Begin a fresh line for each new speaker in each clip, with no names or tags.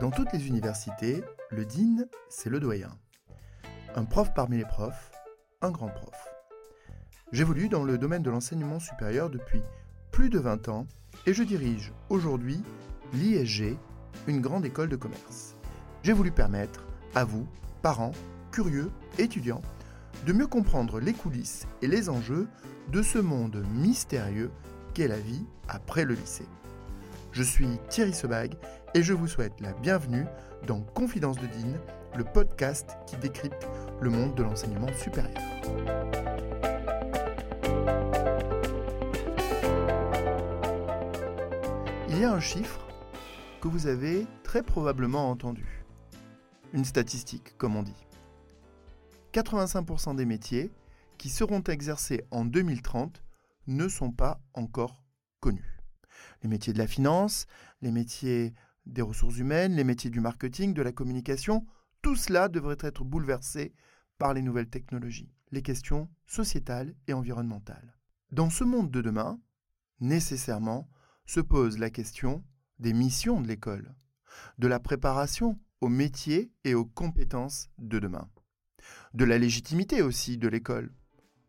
Dans toutes les universités, le dean, c'est le doyen. Un prof parmi les profs, un grand prof. J'évolue dans le domaine de l'enseignement supérieur depuis plus de 20 ans et je dirige aujourd'hui l'ISG, une grande école de commerce. J'ai voulu permettre à vous, parents, curieux, étudiants, de mieux comprendre les coulisses et les enjeux de ce monde mystérieux qu'est la vie après le lycée. Je suis Thierry Sebag et je vous souhaite la bienvenue dans Confidence de Dean, le podcast qui décrypte le monde de l'enseignement supérieur. Il y a un chiffre que vous avez très probablement entendu. Une statistique, comme on dit. 85% des métiers qui seront exercés en 2030 ne sont pas encore connus. Les métiers de la finance, les métiers des ressources humaines, les métiers du marketing, de la communication, tout cela devrait être bouleversé par les nouvelles technologies, les questions sociétales et environnementales. Dans ce monde de demain, nécessairement, se pose la question des missions de l'école, de la préparation aux métiers et aux compétences de demain, de la légitimité aussi de l'école.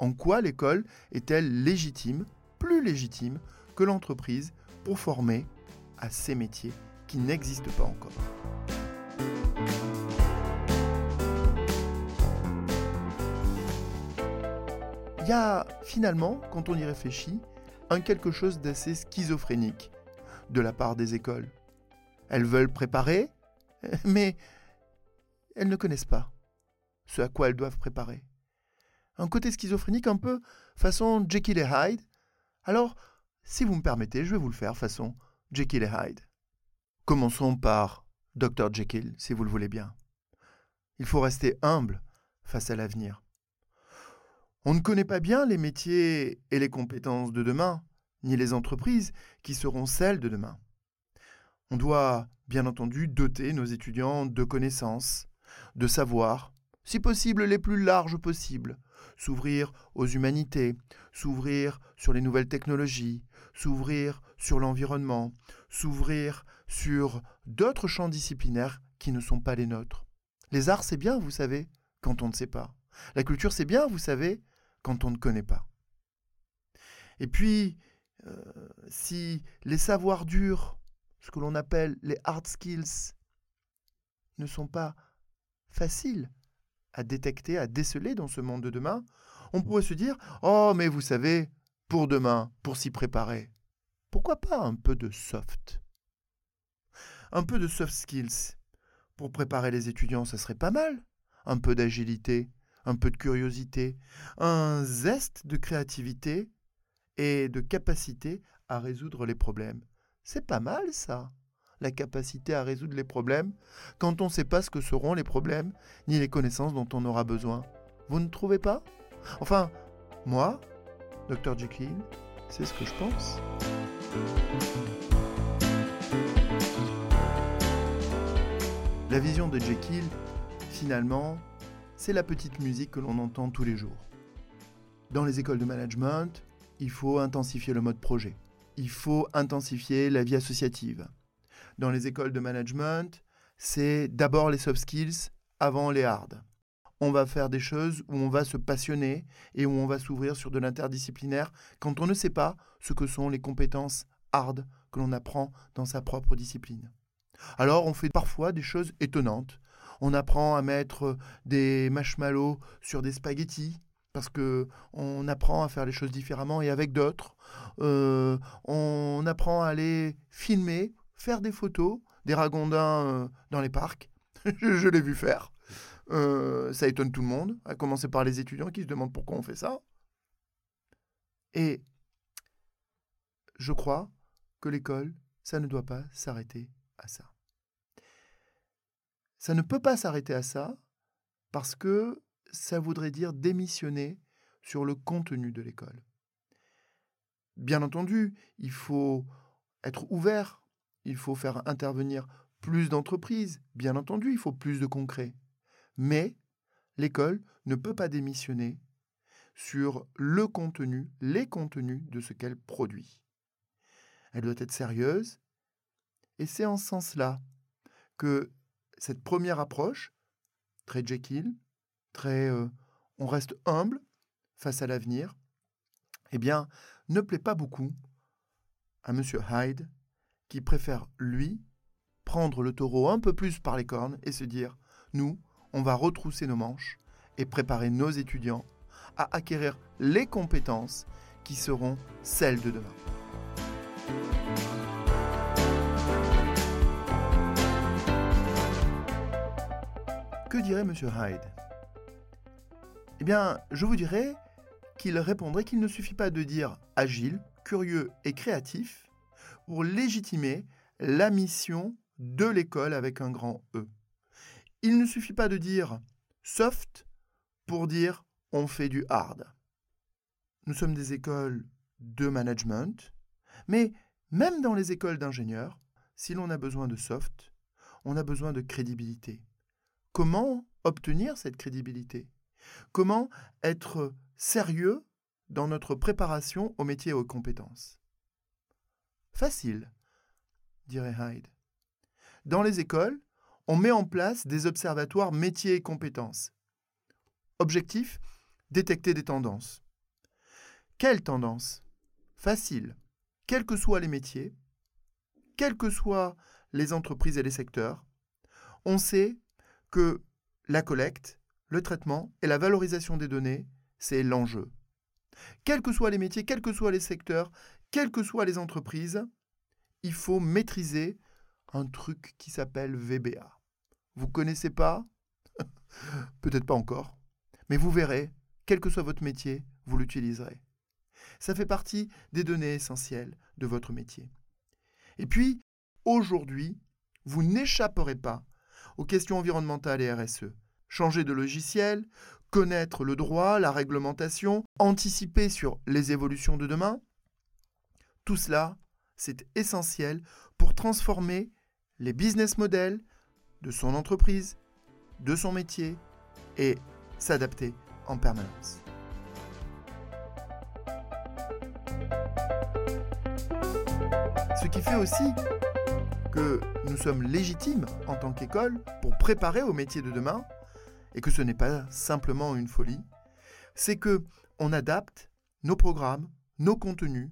En quoi l'école est-elle légitime, plus légitime que l'entreprise pour former à ces métiers qui n'existent pas encore Il y a finalement, quand on y réfléchit, un quelque chose d'assez schizophrénique de la part des écoles. Elles veulent préparer, mais elles ne connaissent pas ce à quoi elles doivent préparer. Un côté schizophrénique un peu façon Jekyll et Hyde. Alors, si vous me permettez, je vais vous le faire façon Jekyll et Hyde. Commençons par Dr Jekyll, si vous le voulez bien. Il faut rester humble face à l'avenir. On ne connaît pas bien les métiers et les compétences de demain, ni les entreprises qui seront celles de demain. On doit, bien entendu, doter nos étudiants de connaissances, de savoirs, si possible les plus larges possibles, s'ouvrir aux humanités, s'ouvrir sur les nouvelles technologies, s'ouvrir sur l'environnement, s'ouvrir sur d'autres champs disciplinaires qui ne sont pas les nôtres. Les arts, c'est bien, vous savez, quand on ne sait pas. La culture, c'est bien, vous savez, quand on ne connaît pas. Et puis, euh, si les savoirs durs, ce que l'on appelle les hard skills, ne sont pas faciles à détecter, à déceler dans ce monde de demain, on pourrait se dire Oh, mais vous savez, pour demain, pour s'y préparer, pourquoi pas un peu de soft? Un peu de soft skills. Pour préparer les étudiants, ça serait pas mal. Un peu d'agilité, un peu de curiosité, un zeste de créativité et de capacité à résoudre les problèmes. C'est pas mal ça, la capacité à résoudre les problèmes, quand on ne sait pas ce que seront les problèmes, ni les connaissances dont on aura besoin. Vous ne trouvez pas? Enfin, moi, Dr Jekyll, c'est ce que je pense. La vision de Jekyll, finalement, c'est la petite musique que l'on entend tous les jours. Dans les écoles de management, il faut intensifier le mode projet. Il faut intensifier la vie associative. Dans les écoles de management, c'est d'abord les soft skills avant les hard. On va faire des choses où on va se passionner et où on va s'ouvrir sur de l'interdisciplinaire quand on ne sait pas ce que sont les compétences hard que l'on apprend dans sa propre discipline. Alors on fait parfois des choses étonnantes on apprend à mettre des marshmallows sur des spaghettis parce que on apprend à faire les choses différemment et avec d'autres. Euh, on apprend à aller filmer, faire des photos, des ragondins euh, dans les parcs. je, l'ai vu faire. Euh, ça étonne tout le monde, à commencer par les étudiants qui se demandent pourquoi on fait ça. Et je crois que l'école, ça ne doit pas s'arrêter à ça. Ça ne peut pas s'arrêter à ça parce que ça voudrait dire démissionner sur le contenu de l'école. Bien entendu, il faut être ouvert, il faut faire intervenir plus d'entreprises, bien entendu, il faut plus de concret. Mais l'école ne peut pas démissionner sur le contenu, les contenus de ce qu'elle produit. elle doit être sérieuse. Et c'est en ce sens-là que cette première approche, très Jekyll, très euh, on reste humble face à l'avenir, eh bien, ne plaît pas beaucoup à M. Hyde, qui préfère, lui, prendre le taureau un peu plus par les cornes et se dire, nous, on va retrousser nos manches et préparer nos étudiants à acquérir les compétences qui seront celles de demain. Que dirait M. Hyde? Eh bien, je vous dirais qu'il répondrait qu'il ne suffit pas de dire agile, curieux et créatif pour légitimer la mission de l'école avec un grand E. Il ne suffit pas de dire soft pour dire on fait du hard. Nous sommes des écoles de management, mais même dans les écoles d'ingénieurs, si l'on a besoin de soft, on a besoin de crédibilité. Comment obtenir cette crédibilité? Comment être sérieux dans notre préparation au métier et aux compétences? Facile, dirait Hyde. Dans les écoles, on met en place des observatoires métiers et compétences. Objectif Détecter des tendances. Quelles tendances? Facile. Quels que soient les métiers, quelles que soient les entreprises et les secteurs, on sait que la collecte, le traitement et la valorisation des données, c'est l'enjeu. Quels que soient les métiers, quels que soient les secteurs, quelles que soient les entreprises, il faut maîtriser un truc qui s'appelle VBA. Vous connaissez pas? Peut-être pas encore. Mais vous verrez, quel que soit votre métier, vous l'utiliserez. Ça fait partie des données essentielles de votre métier. Et puis, aujourd'hui, vous n'échapperez pas aux questions environnementales et RSE. Changer de logiciel, connaître le droit, la réglementation, anticiper sur les évolutions de demain, tout cela, c'est essentiel pour transformer les business models de son entreprise, de son métier et s'adapter en permanence. Ce qui fait aussi que nous sommes légitimes en tant qu'école pour préparer au métier de demain et que ce n'est pas simplement une folie, c'est que on adapte nos programmes, nos contenus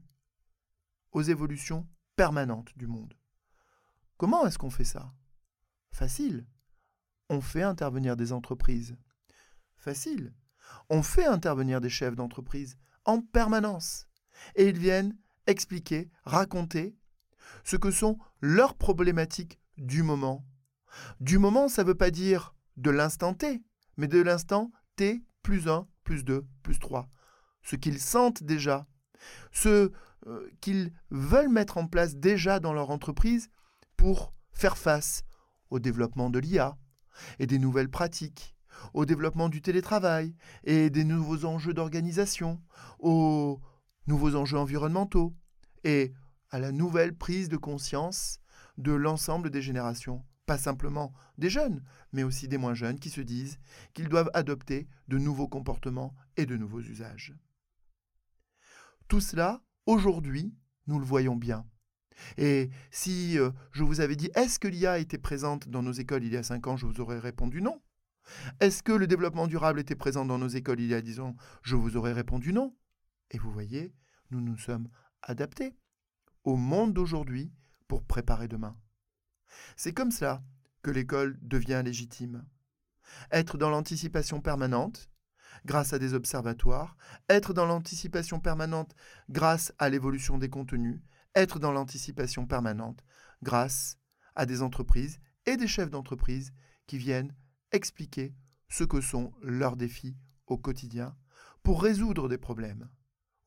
aux évolutions permanentes du monde. Comment est-ce qu'on fait ça? Facile. On fait intervenir des entreprises. Facile. On fait intervenir des chefs d'entreprise en permanence. Et ils viennent expliquer, raconter ce que sont leurs problématiques du moment. Du moment, ça ne veut pas dire de l'instant T, mais de l'instant T plus 1, plus 2, plus 3. Ce qu'ils sentent déjà, ce euh, qu'ils veulent mettre en place déjà dans leur entreprise pour faire face au développement de l'IA et des nouvelles pratiques, au développement du télétravail et des nouveaux enjeux d'organisation, aux nouveaux enjeux environnementaux et à la nouvelle prise de conscience de l'ensemble des générations, pas simplement des jeunes, mais aussi des moins jeunes qui se disent qu'ils doivent adopter de nouveaux comportements et de nouveaux usages. Tout cela, aujourd'hui, nous le voyons bien. Et si euh, je vous avais dit est-ce que l'IA était présente dans nos écoles il y a cinq ans, je vous aurais répondu non. Est-ce que le développement durable était présent dans nos écoles il y a dix ans Je vous aurais répondu non. Et vous voyez, nous nous sommes adaptés au monde d'aujourd'hui pour préparer demain. C'est comme cela que l'école devient légitime. Être dans l'anticipation permanente, grâce à des observatoires, être dans l'anticipation permanente grâce à l'évolution des contenus, être dans l'anticipation permanente grâce à des entreprises et des chefs d'entreprise qui viennent expliquer ce que sont leurs défis au quotidien pour résoudre des problèmes.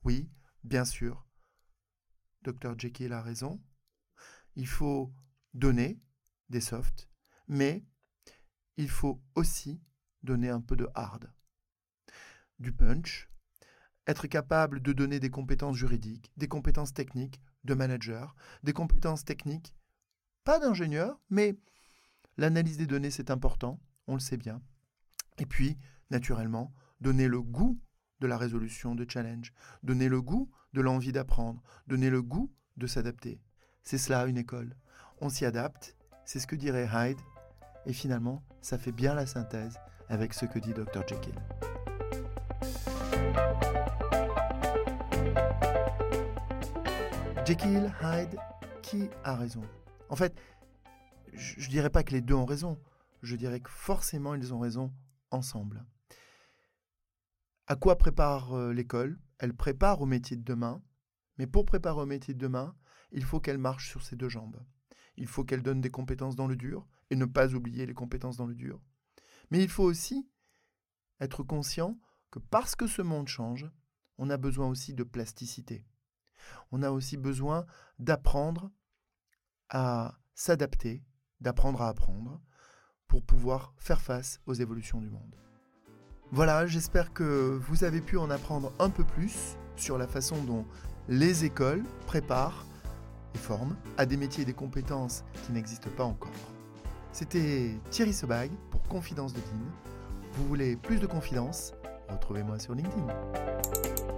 Oui, bien sûr, Dr. Jekyll a raison, il faut donner des softs, mais il faut aussi donner un peu de hard, du punch, être capable de donner des compétences juridiques, des compétences techniques, de manager, des compétences techniques, pas d'ingénieur, mais l'analyse des données, c'est important, on le sait bien. Et puis, naturellement, donner le goût de la résolution de challenge, donner le goût de l'envie d'apprendre, donner le goût de s'adapter. C'est cela une école. On s'y adapte, c'est ce que dirait Hyde, et finalement, ça fait bien la synthèse avec ce que dit Dr. Jekyll. Jekyll, Hyde, qui a raison? En fait, je ne dirais pas que les deux ont raison, je dirais que forcément ils ont raison ensemble. À quoi prépare euh, l'école? Elle prépare au métier de demain, mais pour préparer au métier de demain, il faut qu'elle marche sur ses deux jambes. Il faut qu'elle donne des compétences dans le dur, et ne pas oublier les compétences dans le dur. Mais il faut aussi être conscient que parce que ce monde change, on a besoin aussi de plasticité. On a aussi besoin d'apprendre à s'adapter, d'apprendre à apprendre, pour pouvoir faire face aux évolutions du monde. Voilà, j'espère que vous avez pu en apprendre un peu plus sur la façon dont les écoles préparent et forment à des métiers et des compétences qui n'existent pas encore. C'était Thierry Sebag pour Confidence de Dean. Vous voulez plus de confidences? Retrouvez-moi sur LinkedIn.